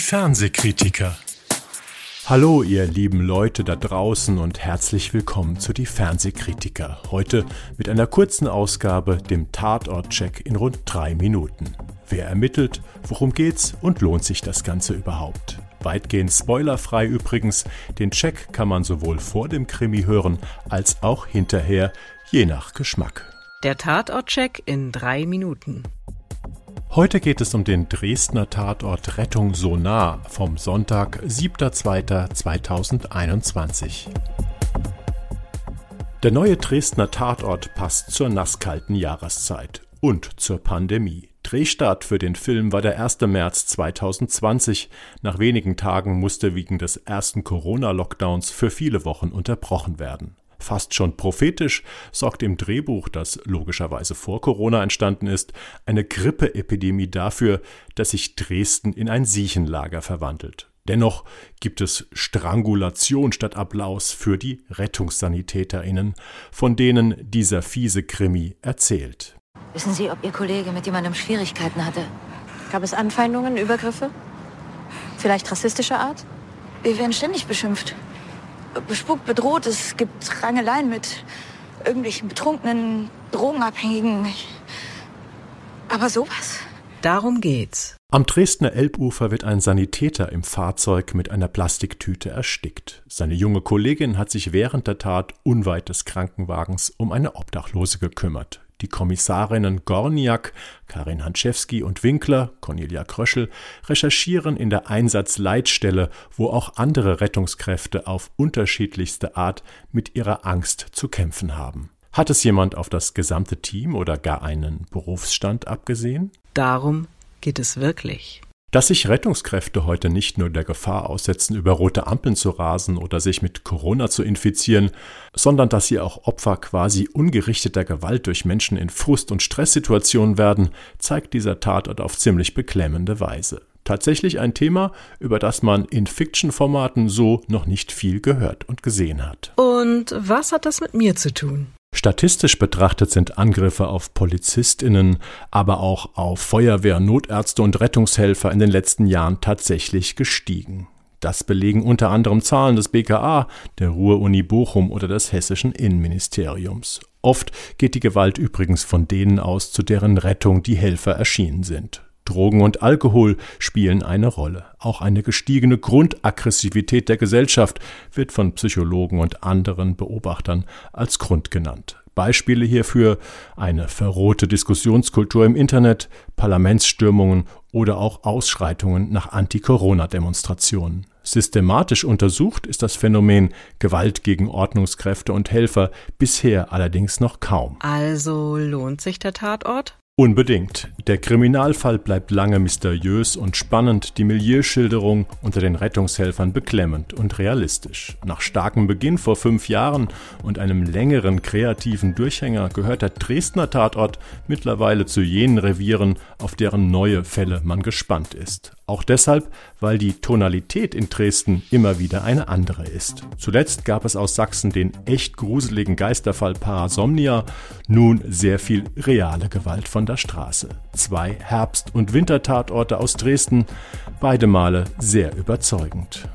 Fernsehkritiker. Hallo, ihr lieben Leute da draußen und herzlich willkommen zu die Fernsehkritiker. Heute mit einer kurzen Ausgabe, dem Tatort-Check in rund drei Minuten. Wer ermittelt, worum geht's und lohnt sich das Ganze überhaupt? Weitgehend spoilerfrei übrigens, den Check kann man sowohl vor dem Krimi hören als auch hinterher, je nach Geschmack. Der Tatort-Check in drei Minuten. Heute geht es um den Dresdner Tatort Rettung so nah vom Sonntag, 7.2.2021. Der neue Dresdner Tatort passt zur nasskalten Jahreszeit und zur Pandemie. Drehstart für den Film war der 1. März 2020. Nach wenigen Tagen musste wegen des ersten Corona-Lockdowns für viele Wochen unterbrochen werden. Fast schon prophetisch sorgt im Drehbuch, das logischerweise vor Corona entstanden ist, eine Grippeepidemie dafür, dass sich Dresden in ein Siechenlager verwandelt. Dennoch gibt es Strangulation statt Applaus für die RettungssanitäterInnen, von denen dieser fiese Krimi erzählt. Wissen Sie, ob Ihr Kollege mit jemandem Schwierigkeiten hatte? Gab es Anfeindungen, Übergriffe? Vielleicht rassistischer Art? Wir werden ständig beschimpft bespuckt, bedroht. Es gibt Rangeleien mit irgendwelchen betrunkenen, Drogenabhängigen. Aber sowas? Darum geht's. Am Dresdner Elbufer wird ein Sanitäter im Fahrzeug mit einer Plastiktüte erstickt. Seine junge Kollegin hat sich während der Tat unweit des Krankenwagens um eine Obdachlose gekümmert. Die Kommissarinnen Gorniak, Karin Hanczewski und Winkler, Cornelia Kröschel, recherchieren in der Einsatzleitstelle, wo auch andere Rettungskräfte auf unterschiedlichste Art mit ihrer Angst zu kämpfen haben. Hat es jemand auf das gesamte Team oder gar einen Berufsstand abgesehen? Darum geht es wirklich. Dass sich Rettungskräfte heute nicht nur der Gefahr aussetzen, über rote Ampeln zu rasen oder sich mit Corona zu infizieren, sondern dass sie auch Opfer quasi ungerichteter Gewalt durch Menschen in Frust- und Stresssituationen werden, zeigt dieser Tatort auf ziemlich beklemmende Weise. Tatsächlich ein Thema, über das man in Fiction-Formaten so noch nicht viel gehört und gesehen hat. Und was hat das mit mir zu tun? Statistisch betrachtet sind Angriffe auf Polizistinnen, aber auch auf Feuerwehr, Notärzte und Rettungshelfer in den letzten Jahren tatsächlich gestiegen. Das belegen unter anderem Zahlen des BKA, der Ruhr-Uni Bochum oder des hessischen Innenministeriums. Oft geht die Gewalt übrigens von denen aus, zu deren Rettung die Helfer erschienen sind. Drogen und Alkohol spielen eine Rolle. Auch eine gestiegene Grundaggressivität der Gesellschaft wird von Psychologen und anderen Beobachtern als Grund genannt. Beispiele hierfür eine verrohte Diskussionskultur im Internet, Parlamentsstürmungen oder auch Ausschreitungen nach Anti-Corona-Demonstrationen. Systematisch untersucht ist das Phänomen Gewalt gegen Ordnungskräfte und Helfer bisher allerdings noch kaum. Also lohnt sich der Tatort? Unbedingt. Der Kriminalfall bleibt lange mysteriös und spannend, die Milieuschilderung unter den Rettungshelfern beklemmend und realistisch. Nach starkem Beginn vor fünf Jahren und einem längeren kreativen Durchhänger gehört der Dresdner Tatort mittlerweile zu jenen Revieren, auf deren neue Fälle man gespannt ist. Auch deshalb, weil die Tonalität in Dresden immer wieder eine andere ist. Zuletzt gab es aus Sachsen den echt gruseligen Geisterfall Parasomnia, nun sehr viel reale Gewalt von der Straße. Zwei Herbst- und Wintertatorte aus Dresden, beide Male sehr überzeugend.